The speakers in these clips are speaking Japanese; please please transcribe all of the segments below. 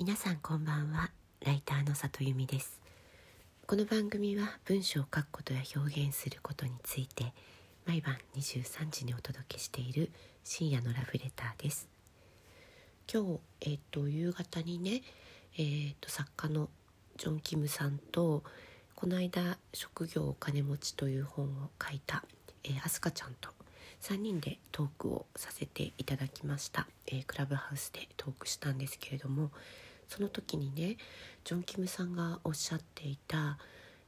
皆さんこんばんは。ライターの里由美です。この番組は文章を書くことや表現することについて毎晩23時にお届けしている深夜のラブレターです。今日えっ、ー、と夕方にねえっ、ー、と作家のジョン・キムさんとこの間「職業お金持ち」という本を書いた、えー、アスカちゃんと3人でトークをさせていただきました、えー、クラブハウスでトークしたんですけれどもその時にねジョン・キムさんがおっしゃっていた、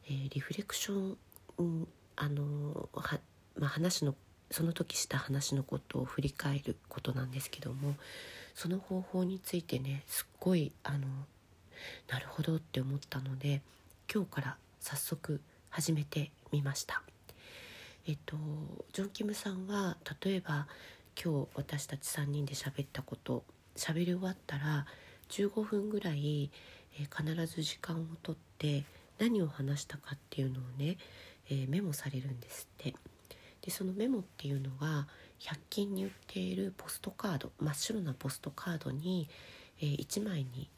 えー、リフレクション、うん、あのは、まあ、話のその時した話のことを振り返ることなんですけどもその方法についてねすっごいあのなるほどって思ったので今日から早速始めてみました。えっと、ジョン・キムさんは例えば今日私たち3人で喋ったこと喋り終わったら15分ぐらい、えー、必ず時間をとって何を話したかっていうのをね、えー、メモされるんですって。でそのメモっていうのが100均に売っているポストカード真っ白なポストカードに、えー、1枚に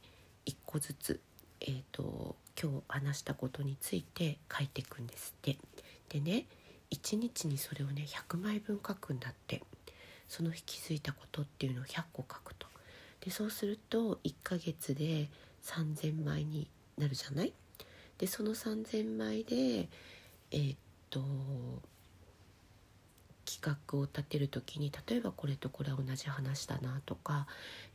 1個ずつ、えーと、今日話したことについて書いていくんですって。でね1日にそれをね100枚分書くんだって。その日気づいたことっていうのを100個書くと。でそうすると1ヶ月で3,000枚になるじゃない？でその3,000枚でえー、っと企画を立てる時に例えばこれとこれは同じ話だなとか、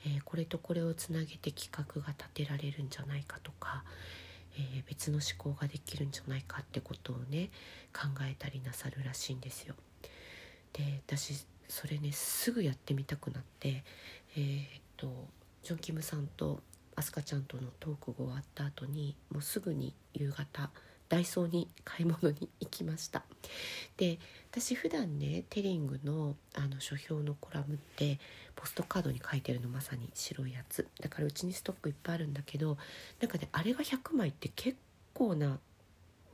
えー、これとこれをつなげて企画が立てられるんじゃないかとか、えー、別の思考ができるんじゃないかってことをね考えたりなさるらしいんですよ。で私それねすぐやってみたくなってえー、っとジョン・キムさんとアスカちゃんとのトークが終わった後にもうすぐに夕方ダイソーに買い物に行きました。で私普段ねテリングのあの書評のコラムってポストカードに書いてるのまさに白いやつ。だからうちにストックいっぱいあるんだけどなんかねあれが100枚って結構な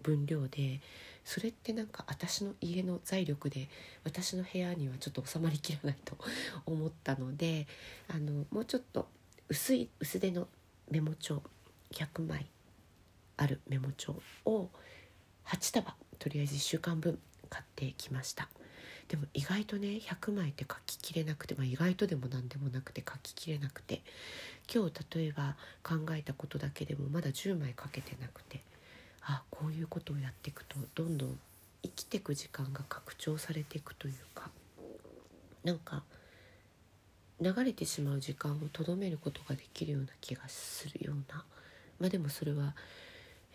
分量でそれってなんか私の家の財力で私の部屋にはちょっと収まりきらないと 思ったのであのもうちょっと薄い薄手のメモ帳100枚あるメモ帳を8束とりあえず1週間分買ってきました。でも意外とね100枚って書ききれなくて、まあ、意外とでも何でもなくて書ききれなくて今日例えば考えたことだけでもまだ10枚書けてなくてあこういうことをやっていくとどんどん生きてく時間が拡張されていくというかなんか流れてしまう時間をとどめることができるような気がするような。まあでもそれは、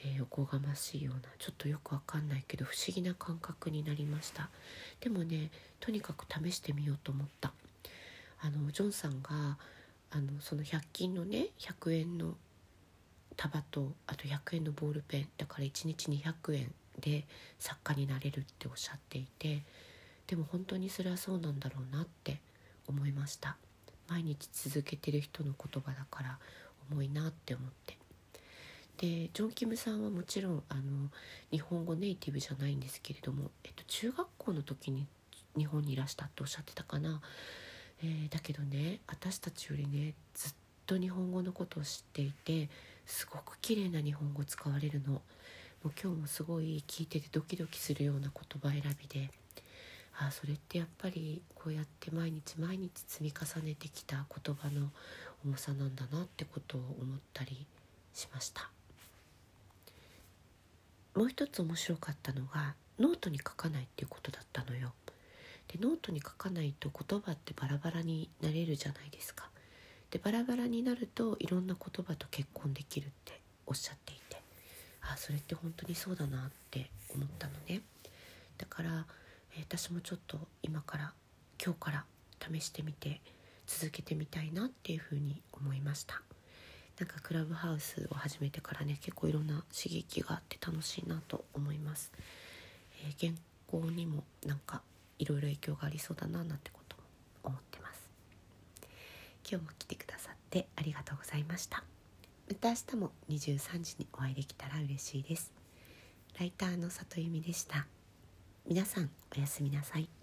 えー、おこがましいようなちょっとよくわかんないけど不思議な感覚になりました。でもねとにかく試してみようと思った。あのジョンさんがあのその100均のね100円の束とあと100円のボールペンだから1日200円で作家になれるっておっしゃっていてでも本当にそれはそうなんだろうなって思いました。毎日続けてる人の言葉だから重いなって思って。でジョン・キムさんはもちろんあの日本語ネイティブじゃないんですけれども、えっと、中学校の時に日本にいらしたっておっしゃってたかな、えー、だけどね私たちよりねずっと日本語のことを知っていてすごく綺麗な日本語使われるの。もう今日もすごい聞いててドキドキするような言葉選びで。ああそれってやっぱりこうやって毎日毎日積み重ねてきた言葉の重さなんだなってことを思ったりしました。もう一つ面白かったのがノートに書かないっていうことだったのよ。でノートに書かないと言葉ってバラバラになれるじゃないですか。でバラバラになるといろんな言葉と結婚できるっておっしゃっていて。あそれって本当にそうだなって思ったのね。だから、え、私もちょっと今から今日から試してみて続けてみたいなっていうふうに思いました。なんかクラブハウスを始めてからね結構いろんな刺激があって楽しいなと思います、えー、原稿にもなんかいろいろ影響がありそうだななんてことも思ってます。今日も来てくださってありがとうございました。また明日も23時にお会いできたら嬉しいです。ライターの里由美でした。皆さんおやすみなさい。